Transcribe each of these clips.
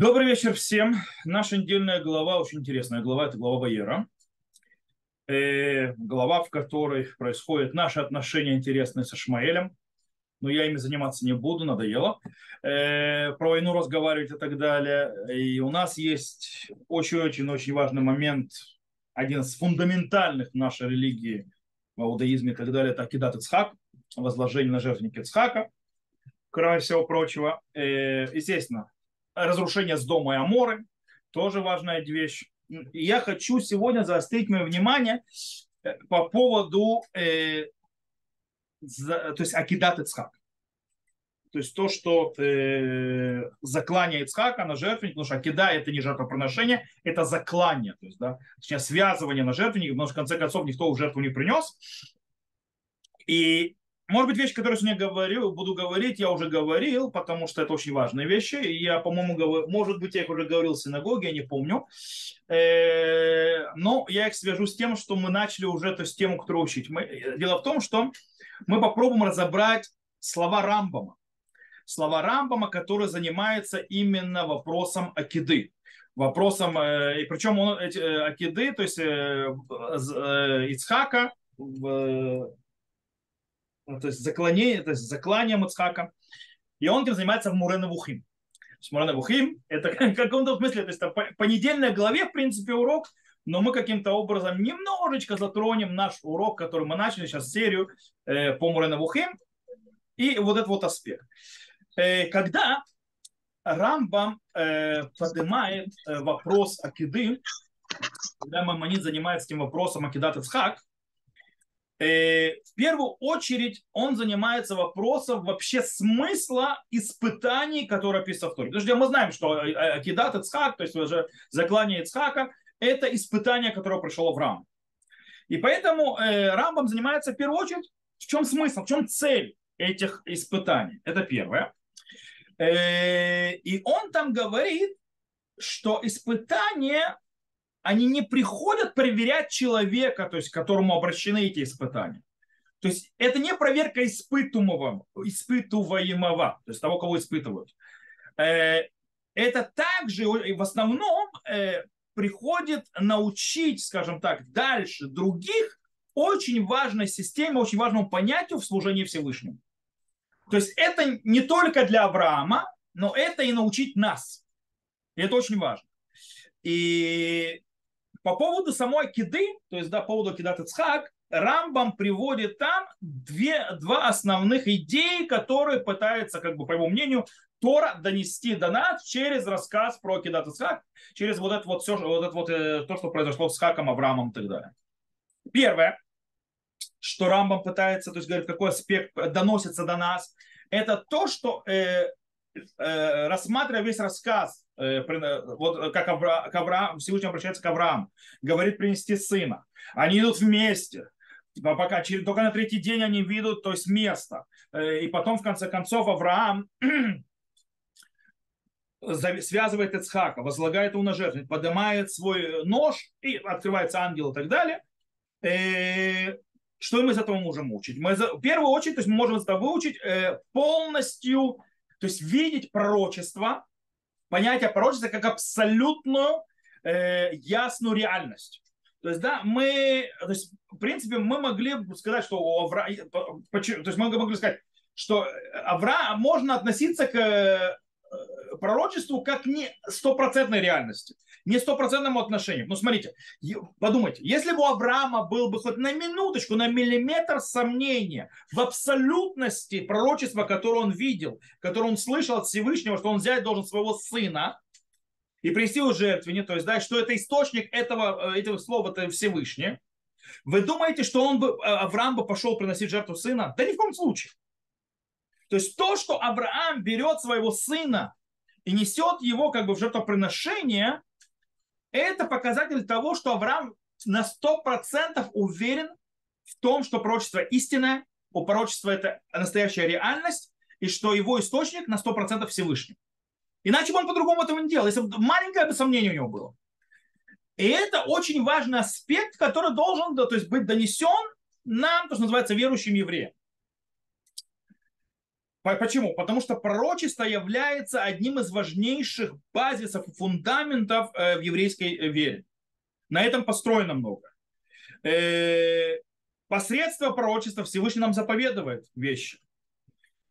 Добрый вечер всем. Наша недельная глава очень интересная глава. Это глава Ваера. Э, глава, в которой происходят наши отношения интересные со Шмаэлем. Но я ими заниматься не буду, надоело. Э, про войну разговаривать и так далее. И у нас есть очень-очень-очень важный момент, один из фундаментальных нашей религии, в иудаизме и так далее, это Акидат Ицхак, возложение на жертвенник Ицхака, кроме всего прочего. Э, естественно, разрушение с дома и Аморы, тоже важная вещь. Я хочу сегодня заострить мое внимание э, по поводу, э, за, то есть Акидат Ицхак. То есть то, что э, заклание Ицхака на жертвенник, потому что Акида это не жертвоприношение, это заклание, то есть, да, точнее, связывание на жертвенник, потому что в конце концов никто жертву не принес. И может быть, вещи, которые я сегодня говорю, буду говорить, я уже говорил, потому что это очень важные вещи. Я, по-моему, говорю, может быть, я их уже говорил в синагоге, я не помню. Э, но я их свяжу с тем, что мы начали уже эту тему, которую учить. Мы, дело в том, что мы попробуем разобрать слова Рамбама. Слова Рамбама, который занимается именно вопросом акиды вопросом, э, и причем он эти акиды, то есть э, Ицхака, то есть заклонение, то есть заклание Мацхака. И он этим занимается в Мурена Вухим. Мурена Вухим это в каком-то смысле, то есть это по недельной главе, в принципе, урок, но мы каким-то образом немножечко затронем наш урок, который мы начали сейчас серию э, по Мурена Вухим, и вот этот вот аспект. Э, когда Рамбам э, поднимает э, вопрос Акиды, когда Мамонит занимается этим вопросом Акидат Ицхак, Э, в первую очередь он занимается вопросом вообще смысла испытаний, которые описаны в Торе. Потому что мы знаем, что Акидат Ицхак, то есть уже заклание Ицхака, это испытание, которое пришло в Рам. И поэтому э, Рамбам занимается в первую очередь, в чем смысл, в чем цель этих испытаний. Это первое. Э, и он там говорит, что испытания они не приходят проверять человека, то есть к которому обращены эти испытания. То есть это не проверка испытуемого, испытываемого, то есть того, кого испытывают. Э, это также в основном э, приходит научить, скажем так, дальше других очень важной системе, очень важному понятию в служении Всевышнему. То есть это не только для Авраама, но это и научить нас. И это очень важно. И по поводу самой Акиды, то есть да, по поводу Акидат Ицхак, Рамбам приводит там две, два основных идеи, которые пытается, как бы, по его мнению, Тора донести до нас через рассказ про Акидат Ицхак, через вот это вот все, вот это вот э, то, что произошло с Хаком, Авраамом и так далее. Первое, что Рамбам пытается, то есть говорит, какой аспект доносится до нас, это то, что э, э, рассматривая весь рассказ Э, вот как Авраам, Авраам, Всевышний обращается к Аврааму, говорит принести сына. Они идут вместе, пока через, только на третий день они видят, то есть место. Э, и потом, в конце концов, Авраам связывает Ицхака, возлагает его на жертву, поднимает свой нож, и открывается ангел и так далее. И э, что мы из этого можем учить? Мы, в первую очередь, то есть мы можем из этого выучить полностью, то есть видеть пророчество, понятие пророчества как абсолютную э, ясную реальность. То есть, да, мы, то есть, в принципе, мы могли сказать, что у Авра... то есть мы могли сказать, что Авра можно относиться к э, пророчеству как не стопроцентной реальности не стопроцентному отношению. Ну, смотрите, подумайте, если бы у Авраама был бы хоть на минуточку, на миллиметр сомнения в абсолютности пророчества, которое он видел, которое он слышал от Всевышнего, что он взять должен своего сына и принести его жертвенник, то есть, да, что это источник этого, э, этого слова, это Всевышний, вы думаете, что он бы, э, Авраам бы пошел приносить жертву сына? Да ни в коем случае. То есть то, что Авраам берет своего сына и несет его как бы в жертвоприношение, это показатель того, что Авраам на 100% уверен в том, что пророчество истинное, у пророчества это настоящая реальность, и что его источник на 100% Всевышний. Иначе бы он по-другому этого не делал, если бы маленькое бы сомнение у него было. И это очень важный аспект, который должен то есть, быть донесен нам, то, что называется, верующим евреям. Почему? Потому что пророчество является одним из важнейших базисов и фундаментов э, в еврейской э, вере. На этом построено много. Э, посредство пророчества Всевышний нам заповедует вещи.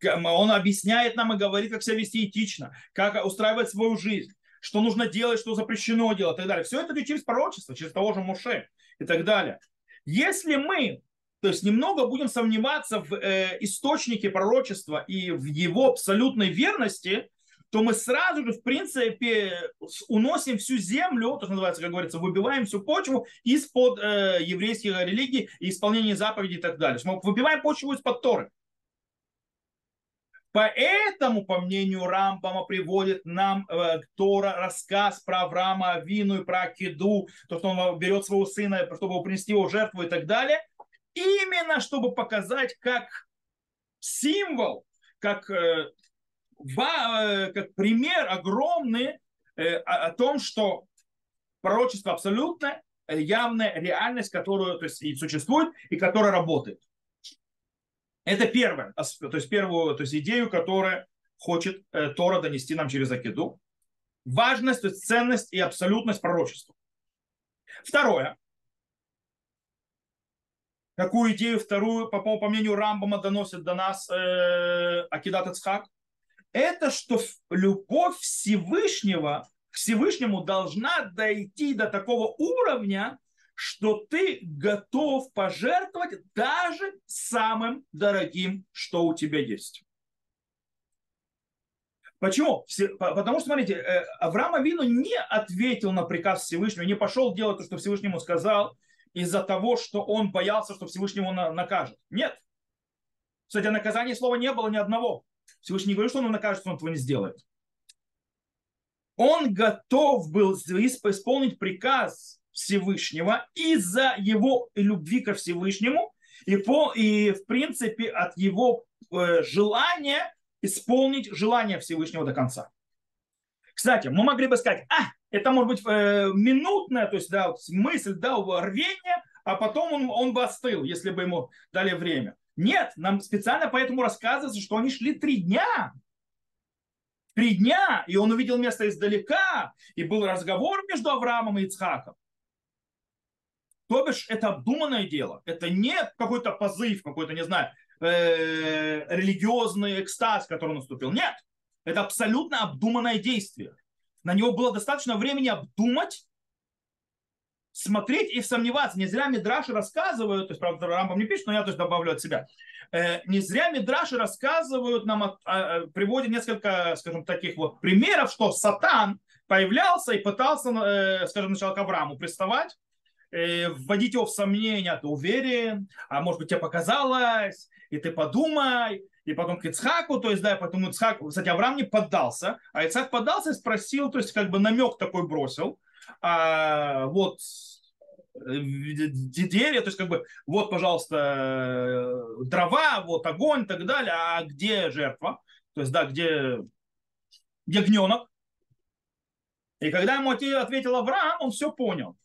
Он объясняет нам и говорит, как себя вести этично, как устраивать свою жизнь, что нужно делать, что запрещено делать и так далее. Все это через пророчество, через того же Муше и так далее. Если мы то есть немного будем сомневаться в э, источнике пророчества и в его абсолютной верности, то мы сразу же, в принципе, уносим всю землю, то, что называется, как говорится, выбиваем всю почву из-под э, еврейских религий и исполнения заповедей и так далее. Мы выбиваем почву из-под Торы. Поэтому, по мнению Рамбама, приводит нам э, Тора рассказ про Авраама, Вину и про Акиду, то, что он берет своего сына, чтобы принести его жертву и так далее именно чтобы показать как символ, как, э, э, как пример огромный э, о том, что пророчество абсолютно явная реальность, которая то есть, и существует, и которая работает. Это первое, то есть первую то есть идею, которая хочет Тора донести нам через Акиду. Важность, то есть ценность и абсолютность пророчества. Второе какую идею вторую, по, по мнению Рамбама, доносит до нас э, Акидат Ицхак? Это что любовь Всевышнего к Всевышнему должна дойти до такого уровня, что ты готов пожертвовать даже самым дорогим, что у тебя есть. Почему? Потому что, смотрите, э, Авраам Авину не ответил на приказ Всевышнего, не пошел делать то, что Всевышнему сказал, из-за того, что он боялся, что Всевышний его накажет. Нет. Кстати, о наказании слова не было ни одного. Всевышний не говорит, что он накажет, что он этого не сделает. Он готов был исполнить приказ Всевышнего из-за его любви ко Всевышнему и, по, и в принципе от его э, желания исполнить желание Всевышнего до конца. Кстати, мы могли бы сказать, а, это может быть э, минутная, то есть да, мысль, да, рвение, а потом он, он бы остыл, если бы ему дали время. Нет, нам специально поэтому рассказывается, что они шли три дня. Три дня, и он увидел место издалека, и был разговор между Авраамом и Ицхаком. То бишь, это обдуманное дело. Это не какой-то позыв, какой-то, не знаю, э, религиозный экстаз, который наступил. Нет, это абсолютно обдуманное действие. На него было достаточно времени обдумать, смотреть и сомневаться. Не зря Мидраши рассказывают, то есть, правда, Рамбам не пишет, но я тоже добавлю от себя. Э, не зря Мидраши рассказывают нам, а, приводят несколько, скажем, таких вот примеров, что Сатан появлялся и пытался, э, скажем, сначала к Аврааму приставать, э, вводить его в сомнение, ты уверен, а может быть тебе показалось, и ты подумай, и потом к Ицхаку, то есть, да, потом Ицхак, кстати, Авраам не поддался, а Ицхак поддался и спросил, то есть, как бы намек такой бросил, а, вот, э, деревья, то есть, как бы, вот, пожалуйста, дрова, вот огонь и так далее, а где жертва? То есть, да, где, где гненок? И когда ему ответил Авраам, он все понял.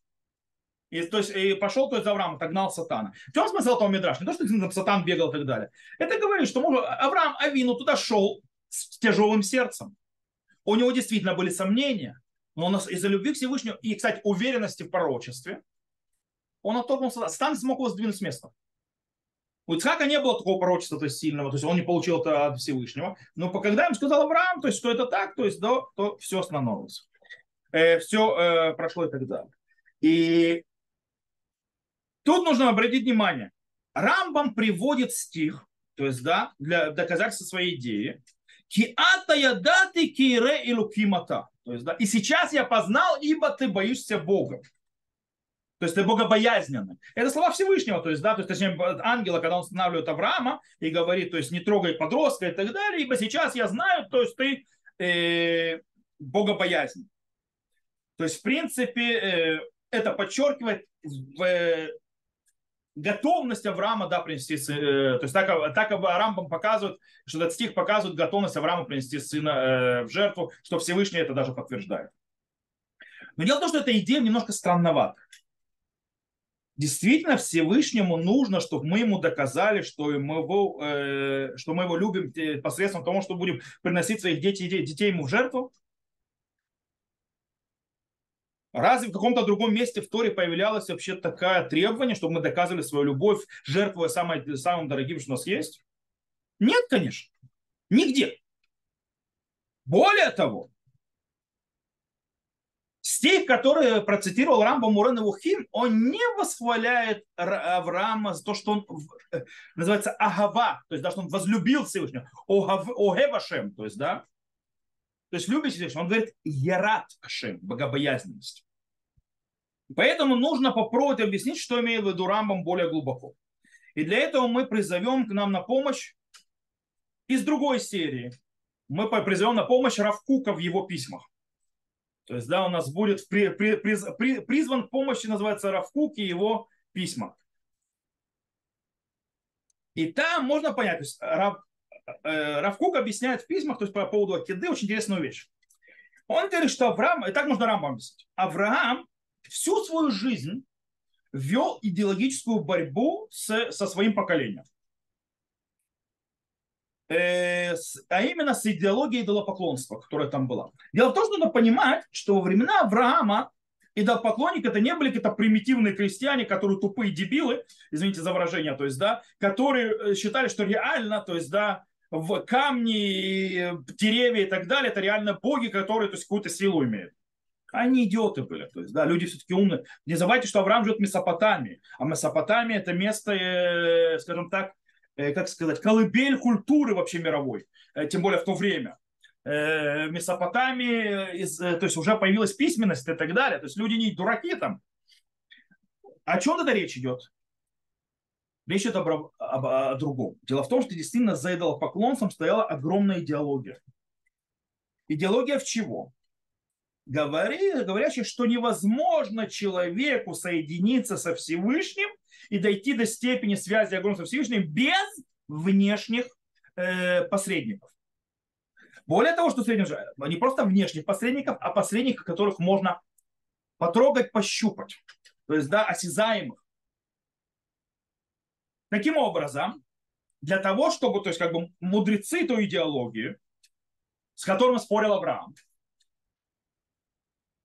И, то есть, и пошел то есть, Авраам, отогнал сатана. В чем смысл этого Мидраш? Не то, что там сатан бегал и так далее. Это говорит, что может, Авраам Авину туда шел с тяжелым сердцем. У него действительно были сомнения, но он из-за любви к Всевышнему и, кстати, уверенности в пророчестве, он отторгнулся, сатан смог его сдвинуть с места. У Ицхака не было такого пророчества то есть, сильного, то есть он не получил это от Всевышнего. Но когда им сказал Авраам, то есть, что это так, то есть, да, то все остановилось. Э, все э, прошло и так далее. И Тут нужно обратить внимание. Рамбам приводит стих, то есть, да, для доказательства своей идеи. Киата ядати кире и лукимата. То есть, да, и сейчас я познал, ибо ты боишься Бога. То есть ты богобоязненный. Это слова Всевышнего, то есть, да, то есть, точнее, ангела, когда он останавливает Авраама и говорит, то есть, не трогай подростка и так далее, ибо сейчас я знаю, то есть, ты э, богобоязнен. То есть, в принципе, э, это подчеркивает в готовность Авраама, да, принести сына. Э, то есть так, так Рамбам показывает, что этот стих показывает готовность Авраама принести сына э, в жертву, что Всевышний это даже подтверждает. Но дело в том, что эта идея немножко странновата. действительно Всевышнему нужно, чтобы мы ему доказали, что мы его, э, что мы его любим посредством того, что будем приносить своих детей, детей ему в жертву? Разве в каком-то другом месте в Торе появлялось вообще такое требование, чтобы мы доказывали свою любовь, жертвуя самое, самым дорогим, что у нас есть? Нет, конечно. Нигде. Более того, стих, который процитировал Рамба Мурен Вухим, он не восхваляет Авраама за то, что он э, называется Агава, то есть да, что он возлюбил Всевышнего, Огевашем, то есть да, то есть любите Всевышнего. Он говорит Ярат Ашем, богобоязненность. Поэтому нужно попробовать объяснить, что имеет в виду Рамбам более глубоко. И для этого мы призовем к нам на помощь из другой серии. Мы призовем на помощь Равкука в его письмах. То есть, да, у нас будет при, при, при, при, призван к помощи, называется Равкук и его письма. И там можно понять, то есть Рав, э, Равкук объясняет в письмах, то есть по поводу Акиды, очень интересную вещь. Он говорит, что Авраам, и так можно Рамбам объяснить, Авраам всю свою жизнь вел идеологическую борьбу с, со своим поколением. Э, а именно с идеологией идолопоклонства, которая там была. Дело в том, что надо понимать, что во времена Авраама идолопоклонники это не были какие-то примитивные крестьяне, которые тупые дебилы, извините за выражение, то есть, да, которые э, считали, что реально, то есть, да, в камни, деревья и так далее, это реально боги, которые, то есть, какую-то силу имеют. Они идиоты были. То есть, да, люди все-таки умные. Не забывайте, что Авраам живет в Месопотамии. А Месопотамия это место, э, скажем так, э, как сказать, колыбель культуры вообще мировой. Э, тем более в то время. Месопотамии, то есть уже появилась письменность и так далее. То есть люди не дураки там. О чем тогда речь идет? Речь идет об, об, об, о другом. Дело в том, что действительно за идолопоклонством стояла огромная идеология. Идеология в чего? Говори, говорящий, что невозможно человеку соединиться со Всевышним и дойти до степени связи огромной со Всевышним без внешних э, посредников. Более того, что средних, не просто внешних посредников, а посредников, которых можно потрогать, пощупать. То есть, да, осязаемых. Таким образом, для того, чтобы, то есть, как бы мудрецы той идеологии, с которым спорил Авраам,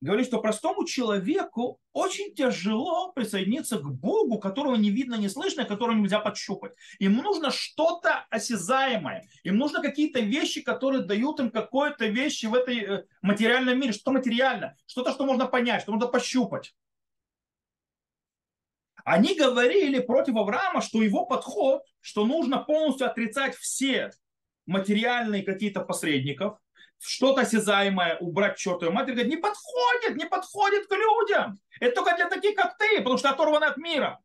говорит, что простому человеку очень тяжело присоединиться к Богу, которого не видно, не слышно, которого нельзя подщупать. Им нужно что-то осязаемое. Им нужно какие-то вещи, которые дают им какое-то вещи в этой э, материальном мире. Что материально? Что-то, что можно понять, что можно пощупать. Они говорили против Авраама, что его подход, что нужно полностью отрицать все материальные какие-то посредников, что-то осязаемое убрать к чертовой матери, говорит, не подходит, не подходит к людям. Это только для таких, как ты, потому что оторваны от мира.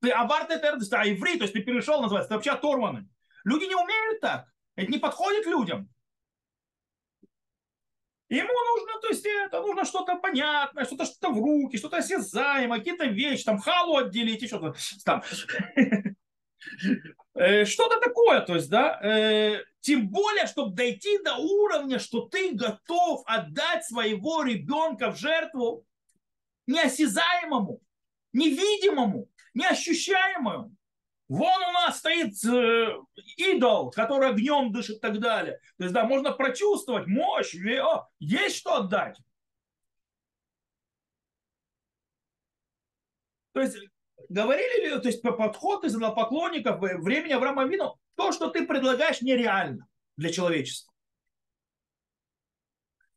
Ты аварт это а иврит, то есть ты перешел, называется, ты вообще оторваны. Люди не умеют так. Это не подходит людям. Ему нужно, то есть это нужно что-то понятное, что-то что-то в руки, что-то осязаемое, какие-то вещи, там халу отделить, еще что-то там. Э, что-то такое, то есть, да, э, тем более, чтобы дойти до уровня, что ты готов отдать своего ребенка в жертву неосязаемому, невидимому, неощущаемому. Вон у нас стоит э, идол, который огнем дышит и так далее. То есть, да, можно прочувствовать мощь, о, есть что отдать. То есть говорили ли, то есть по подход из поклонников времени Авраама Вину, то, что ты предлагаешь, нереально для человечества.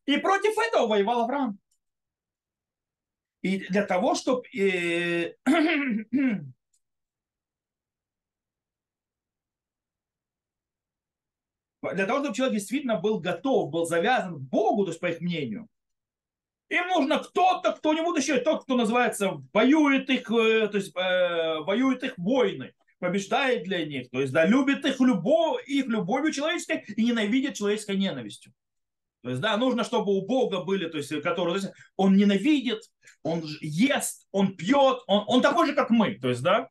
И против этого воевал Авраам. И для того, чтобы э, для того, чтобы человек действительно был готов, был завязан к Богу, то есть по их мнению, им нужно кто-то, кто-нибудь еще, тот, кто называется, воюет их, э, то есть э, воюет их войны, побеждает для них, то есть да, любит их, любовь, их любовью человеческой и ненавидит человеческой ненавистью. То есть, да, нужно, чтобы у Бога были, то есть, которые, то есть, он ненавидит, он ест, он пьет, он, он такой же, как мы, то есть, да,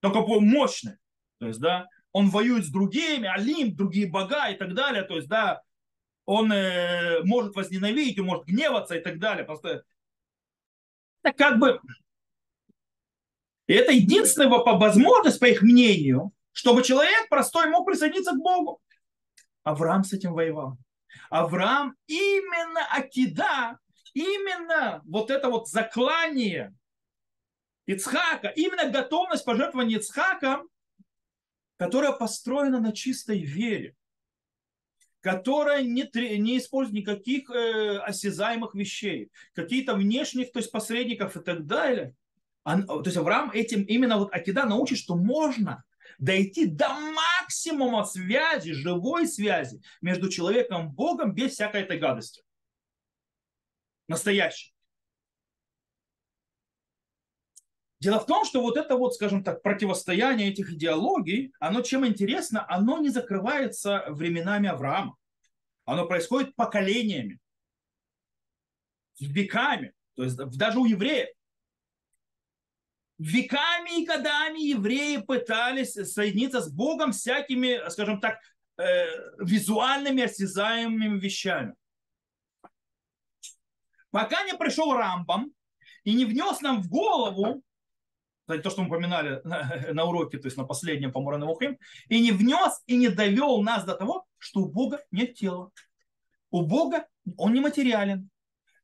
только мощный, то есть, да, он воюет с другими, Олимп, другие бога и так далее, то есть, да, он э, может возненавидеть, он может гневаться и так далее. Просто это как бы И это единственная возможность, по их мнению, чтобы человек простой мог присоединиться к Богу. Авраам с этим воевал. Авраам именно Акида, именно вот это вот заклание Ицхака, именно готовность пожертвования Ицхака, которая построена на чистой вере, которая не, не использует никаких э, осязаемых вещей, какие-то внешних, то есть посредников и так далее. Он, то есть Авраам этим именно вот Акида научит, что можно дойти до максимума связи, живой связи между человеком и Богом без всякой этой гадости. Настоящей. Дело в том, что вот это вот, скажем так, противостояние этих идеологий, оно чем интересно, оно не закрывается временами Авраама. Оно происходит поколениями, веками, то есть даже у евреев. Веками и годами евреи пытались соединиться с Богом всякими, скажем так, э, визуальными, осязаемыми вещами. Пока не пришел Рамбам и не внес нам в голову, кстати, то, что мы упоминали на, уроке, то есть на последнем по Муранавухим, и не внес и не довел нас до того, что у Бога нет тела. У Бога он не материален.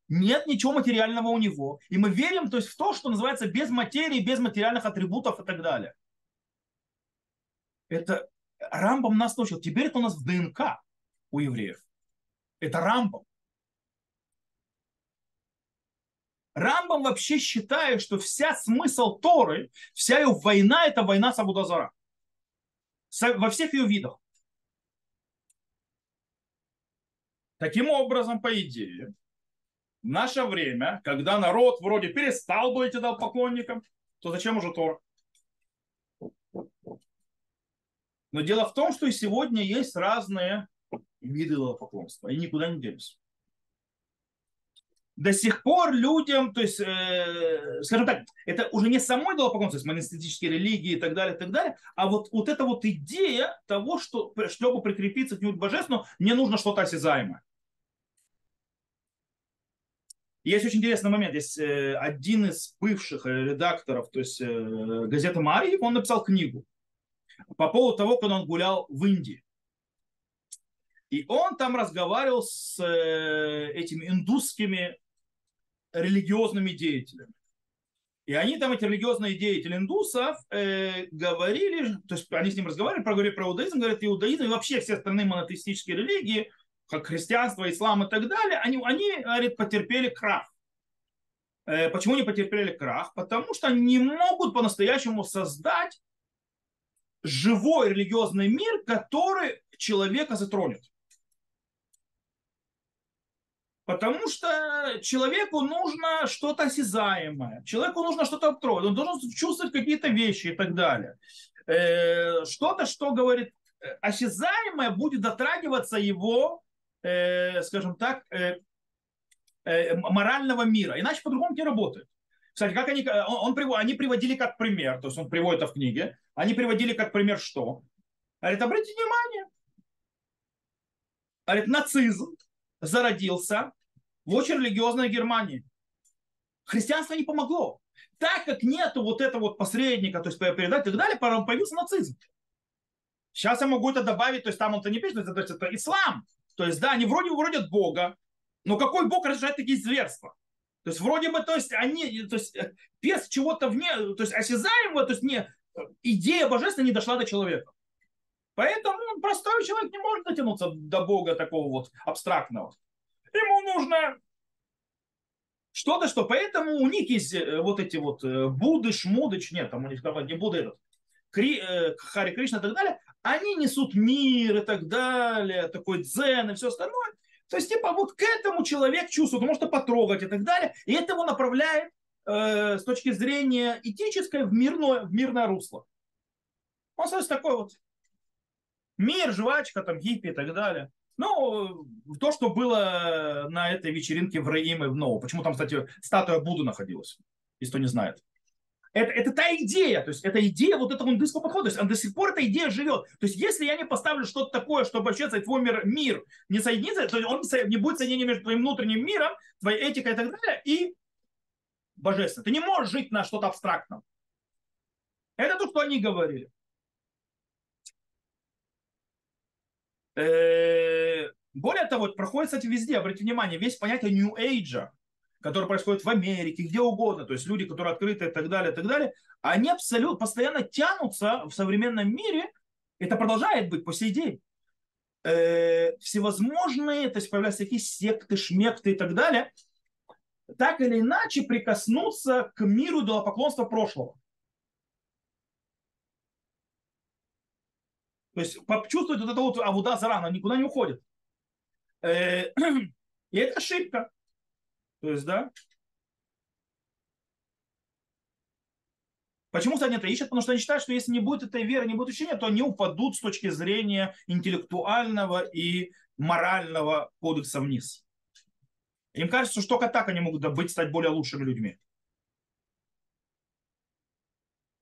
Нет ничего материального у него. И мы верим то есть, в то, что называется без материи, без материальных атрибутов и так далее. Это Рамбам нас научил. Теперь это у нас в ДНК у евреев. Это Рамбам. Рамбам вообще считает, что вся смысл Торы, вся ее война, это война с Абудазара. Во всех ее видах. Таким образом, по идее, в наше время, когда народ вроде перестал быть идолопоклонником, то зачем уже Тор? Но дело в том, что и сегодня есть разные виды идолопоклонства, и никуда не делись. До сих пор людям, то есть, э, скажем так, это уже не самой идолопоклонство, есть монастические религии и так далее, и так далее, а вот, вот эта вот идея того, что чтобы прикрепиться к нему божественному, мне нужно что-то осязаемое. Есть очень интересный момент. Есть э, один из бывших э, редакторов, то есть э, газеты Марьев, он написал книгу по поводу того, когда он гулял в Индии. И он там разговаривал с этими индусскими религиозными деятелями. И они там, эти религиозные деятели индусов, э, говорили, то есть они с ним разговаривали, проговорили про иудаизм, говорят, иудаизм и вообще все остальные монотеистические религии – как христианство, ислам и так далее, они, они говорит, потерпели крах. Э, почему не потерпели крах? Потому что они не могут по-настоящему создать живой религиозный мир, который человека затронет. Потому что человеку нужно что-то осязаемое, человеку нужно что-то обтрогать, он должен чувствовать какие-то вещи и так далее. Э, что-то, что говорит, э, осязаемое будет дотрагиваться его э, скажем так, морального мира. Иначе по-другому не работает. Кстати, как они, он, он, они приводили как пример, то есть он приводит это в книге, они приводили как пример что? Говорит, обратите внимание, говорит, нацизм зародился в очень религиозной Германии. Христианство не помогло. Так как нету вот этого вот посредника, то есть передать и так далее, появился нацизм. Сейчас я могу это добавить, то есть там он-то не пишет, то есть это ислам. То есть, да, они вроде вроде Бога, но какой Бог разрешает такие зверства? То есть, вроде бы, то есть, они, то есть, э, без чего-то вне, то есть, осязаемого, то есть, не, идея божественная не дошла до человека. Поэтому простой человек не может дотянуться до Бога такого вот абстрактного. Ему нужно что-то, что поэтому у них есть э, вот эти вот э, Будды, Шмудыч, нет, там у них там не Будда этот, Кри, Хари Кришна и так далее, они несут мир и так далее, такой дзен и все остальное. То есть, типа, вот к этому человек чувствует, он может потрогать и так далее, и это его направляет э, с точки зрения этической в мирное, в мирное русло. Он становится такой вот мир, жвачка, там, хиппи и так далее. Ну, то, что было на этой вечеринке в Раим в Ноу. Почему там, кстати, статуя Будды находилась, если кто не знает. Это, это та идея, то есть это идея вот этого индийского подхода, то есть до сих пор эта идея живет. То есть если я не поставлю что-то такое, чтобы вообще твой мир, мир не соединится, то он не будет соединения между твоим внутренним миром, твоей этикой и так далее, и божественно. Ты не можешь жить на что-то абстрактном. Это то, что они говорили. Более того, проходит, кстати, везде, обратите внимание, весь понятие New Age, который происходит в Америке, где угодно, то есть люди, которые открыты и так далее, и так далее, они абсолютно постоянно тянутся в современном мире, это продолжает быть по сей день. Э, всевозможные, то есть появляются такие секты, шмекты и так далее, так или иначе прикоснуться к миру идолопоклонства прошлого. То есть почувствовать вот это вот авуда зарана, никуда не уходит. Э, и это ошибка. То есть, да. Почему, кстати, это ищут? Потому что они считают, что если не будет этой веры, не будет учения, то они упадут с точки зрения интеллектуального и морального кодекса вниз. Им кажется, что только так они могут быть, стать более лучшими людьми.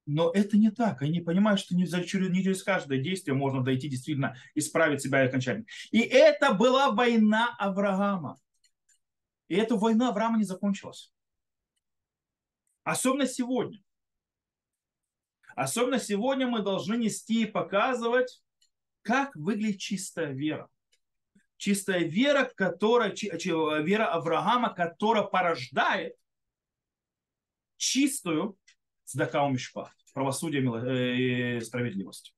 Но это не так. Они понимают, что не, не через каждое действие можно дойти действительно исправить себя окончательно. И это была война Авраама. И эта война Авраама не закончилась. Особенно сегодня. Особенно сегодня мы должны нести и показывать, как выглядит чистая вера. Чистая вера, которая, вера Авраама, которая порождает чистую цдака мишпат, правосудие и справедливость.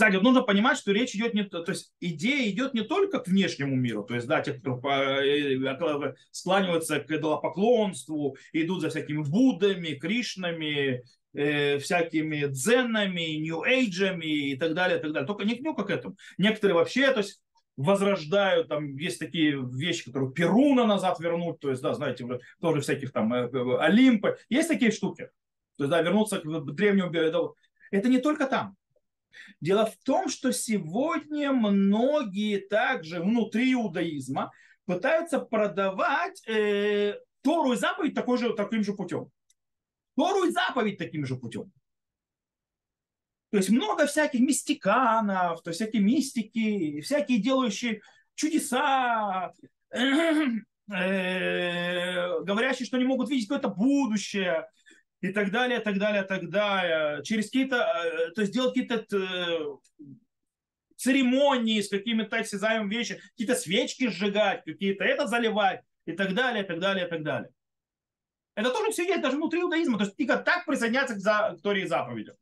Кстати, нужно понимать, что речь идет не, то есть идея идет не только к внешнему миру, то есть, да, те, кто э, э, склониваются к идолопоклонству, идут за всякими Буддами, Кришнами, э, всякими дзенами, нью-эйджами и так далее, и так далее. Только не, не к этому. Некоторые вообще, то есть, возрождают, там есть такие вещи, которые Перуна назад вернуть, то есть, да, знаете, тоже всяких там э, Олимпы. Есть такие штуки. То есть, да, вернуться к древнему. Это не только там. Дело в том, что сегодня многие также внутри иудаизма пытаются продавать э, Тору и заповедь такой же, таким же путем. Тору и заповедь таким же путем. То есть много всяких мистиканов, то есть всякие мистики, всякие делающие чудеса, э, говорящие, что не могут видеть какое-то будущее и так далее, так далее, так далее. Через какие-то, э, то есть делать какие-то э, церемонии с какими-то осязаемыми вещами, какие-то свечки сжигать, какие-то это заливать и так далее, так далее, так далее. Это тоже все есть даже внутри иудаизма. То есть тихо так присоединяться к, за, к Торе и заповедям.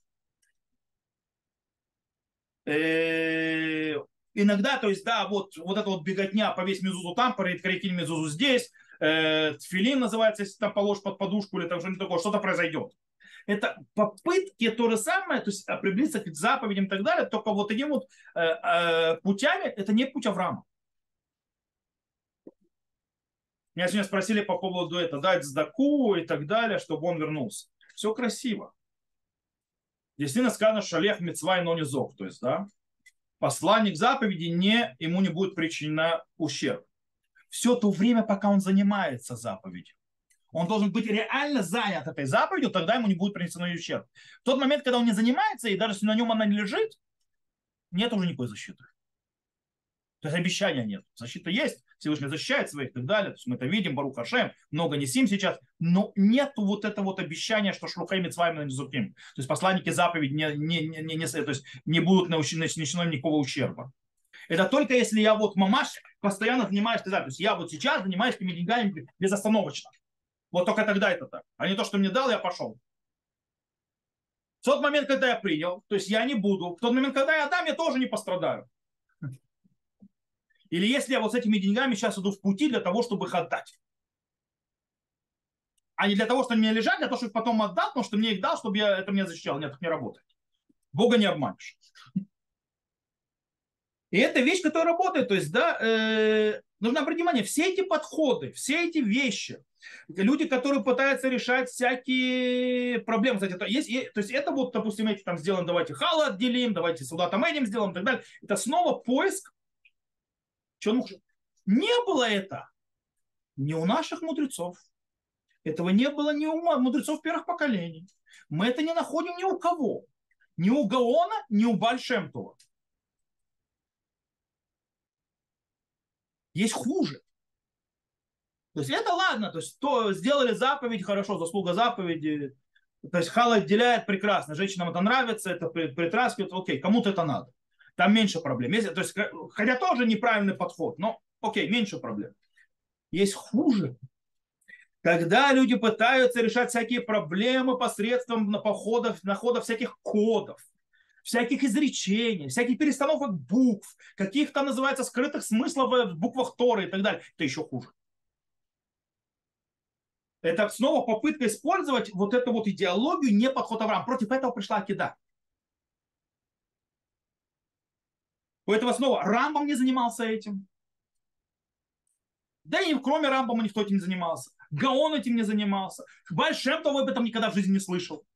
Э, иногда, то есть, да, вот, вот эта вот беготня по весь Мезузу там, Рейткарикин Мезузу здесь, э, тфилин называется, если там положишь под подушку или там что-нибудь такое, что-то произойдет. Это попытки то же самое, то есть а, приблизиться к заповедям и так далее, только вот таким вот э, э, путями, это не путь Авраама. Меня сегодня спросили по поводу этого, дать сдаку и так далее, чтобы он вернулся. Все красиво. Действительно сказано шалех мецвай, но не зов. То есть, да, посланник заповеди не, ему не будет причинена ущерб все то время, пока он занимается заповедью. Он должен быть реально занят этой заповедью, тогда ему не будет принесено ущерб. В тот момент, когда он не занимается, и даже если на нем она не лежит, нет уже никакой защиты. То есть обещания нет. Защита есть, Всевышний защищает своих и так далее. То есть мы это видим, Барух Хашем, много несим сейчас, но нет вот этого вот обещания, что шлухами с вами нанесуким. То есть посланники заповедь не, не, не, не, не, то есть не будут нанесено никакого ущерба. Это только если я вот мамаш постоянно занимаюсь этой записью. Я вот сейчас занимаюсь этими деньгами безостановочно. Вот только тогда это так. А не то, что мне дал, я пошел. В тот момент, когда я принял, то есть я не буду. В тот момент, когда я дам, я тоже не пострадаю. Или если я вот с этими деньгами сейчас иду в пути для того, чтобы их отдать. А не для того, чтобы они мне лежат, для того, чтобы потом отдал, потому что мне их дал, чтобы я это мне защищал. Нет, так не работает. Бога не обманешь. И это вещь, которая работает. То есть, да, э, нужно обратить внимание, все эти подходы, все эти вещи, люди, которые пытаются решать всякие проблемы, кстати, это есть, то есть это вот, допустим, эти там сделаем, давайте хала отделим, давайте сюда там этим сделаем и так далее. Это снова поиск. Что нужно? Не было это не у наших мудрецов. Этого не было ни у мудрецов первых поколений. Мы это не находим ни у кого. Ни у Гаона, ни у Бальшемтова. Есть хуже. То есть это ладно, то есть то сделали заповедь, хорошо, заслуга заповеди. То есть хал отделяет прекрасно. Женщинам это нравится, это притраскивает, окей, кому-то это надо. Там меньше проблем. Если, то есть, хотя тоже неправильный подход, но окей, меньше проблем. Есть хуже. Когда люди пытаются решать всякие проблемы посредством на походов, находов всяких кодов, всяких изречений, всяких перестановок букв, каких-то называется скрытых смыслов в буквах Торы и так далее, это еще хуже. Это снова попытка использовать вот эту вот идеологию не подход Авраам. Против этого пришла Акида. Поэтому снова Рамбам не занимался этим. Да и кроме Рамбама никто этим не занимался. Гаон этим не занимался. Большем-то об этом никогда в жизни не слышал.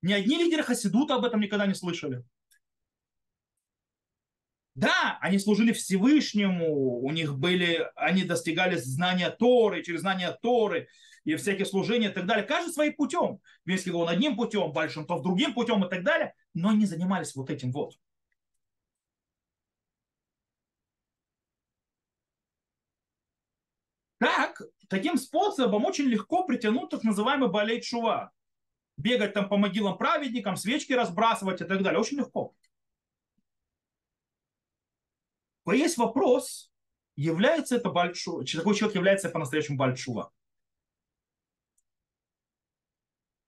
Ни одни лидеры Хасидута об этом никогда не слышали. Да, они служили Всевышнему, у них были, они достигали знания Торы, через знания Торы и всякие служения и так далее. Каждый своим путем. Весь он одним путем, Большим то другим путем и так далее. Но они занимались вот этим вот. Так, таким способом очень легко притянуть так называемый болей шува. Бегать там по могилам праведникам, свечки разбрасывать и так далее. Очень легко. Есть вопрос, является это большой, такой человек является по-настоящему большого.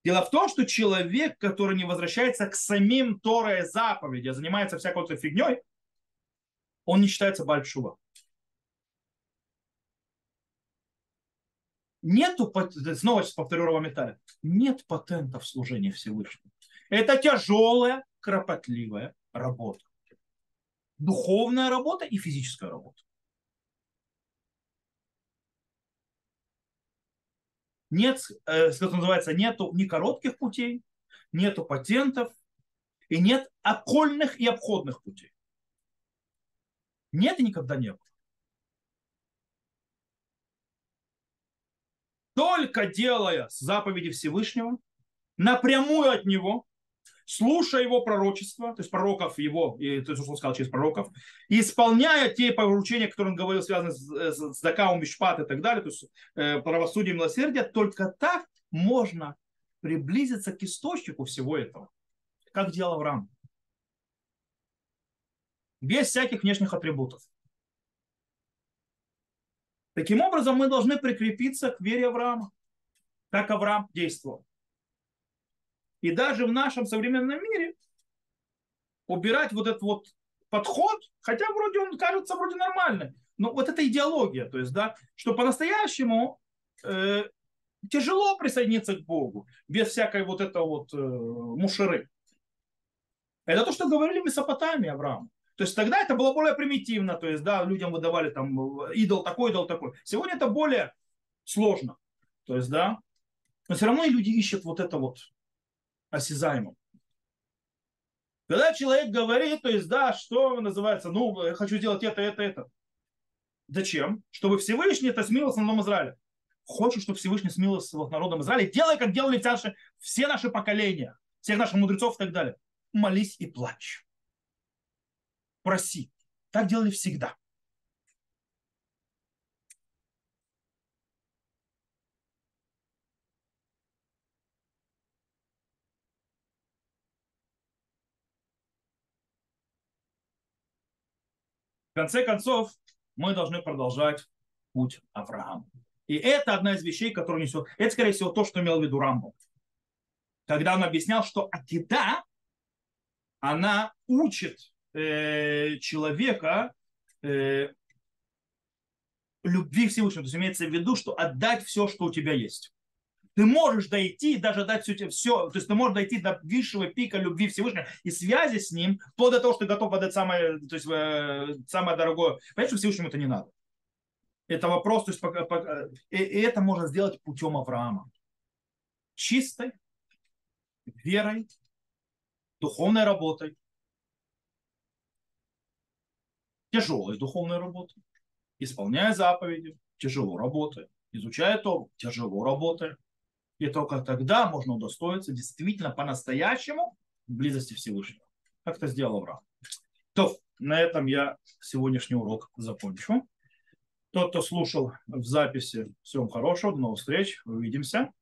Дело в том, что человек, который не возвращается к самим Торе заповеди, а занимается всякой вот фигней, он не считается большого. Нету, снова сейчас повторю Равамиталя, нет патентов служения Всевышнему. Это тяжелая, кропотливая работа. Духовная работа и физическая работа. Нет, э, что называется, нету ни коротких путей, нету патентов и нет окольных и обходных путей. Нет и никогда не было. Только делая заповеди Всевышнего, напрямую от Него, слушая Его пророчества, то есть пророков Его, и то, что он сказал через пророков, и исполняя те поручения, которые он говорил, связанные с, с Дакаум, Мишпат и так далее, то есть э, правосудие и милосердие, только так можно приблизиться к источнику всего этого, как делал Авраам. Без всяких внешних атрибутов. Таким образом, мы должны прикрепиться к вере Авраама, как Авраам действовал. И даже в нашем современном мире убирать вот этот вот подход, хотя вроде он кажется вроде нормальный, но вот эта идеология, то есть, да, что по-настоящему э, тяжело присоединиться к Богу без всякой вот этого вот э, мушеры. Это то, что говорили Месопотамии Аврааму. То есть тогда это было более примитивно, то есть, да, людям выдавали там э, идол такой, идол такой. Сегодня это более сложно. То есть, да, но все равно люди ищут вот это вот осязаемо. Когда человек говорит, то есть, да, что называется, ну, я хочу сделать это, это, это. Зачем? Чтобы Всевышний это смилился на Новом Израиле. Хочешь, чтобы Всевышний смилился над народом Израиля? Делай, как делали все наши, все наши поколения, всех наших мудрецов и так далее. Молись и плачь проси. Так делали всегда. В конце концов, мы должны продолжать путь Авраама. И это одна из вещей, которую несет. Это, скорее всего, то, что имел в виду Рамбо. Когда он объяснял, что Акида, она учит э, человека э, любви Всевышнего. То есть имеется в виду, что отдать все, что у тебя есть. Ты можешь дойти, даже дать все, все, то есть ты можешь дойти до высшего пика любви Всевышнего и связи с ним, вплоть до того, что ты готов отдать самое, то есть, э, самое дорогое. Понимаешь, что Всевышнему это не надо. Это вопрос, то есть, пока, пока, и, и это можно сделать путем Авраама. Чистой верой, духовной работой, тяжелая духовная работа. Исполняя заповеди, тяжело работая. Изучая то, тяжело работая. И только тогда можно удостоиться действительно по-настоящему близости Всевышнего. Как это сделал Авраам. То, на этом я сегодняшний урок закончу. Тот, кто слушал в записи, всего хорошего, до новых встреч, увидимся.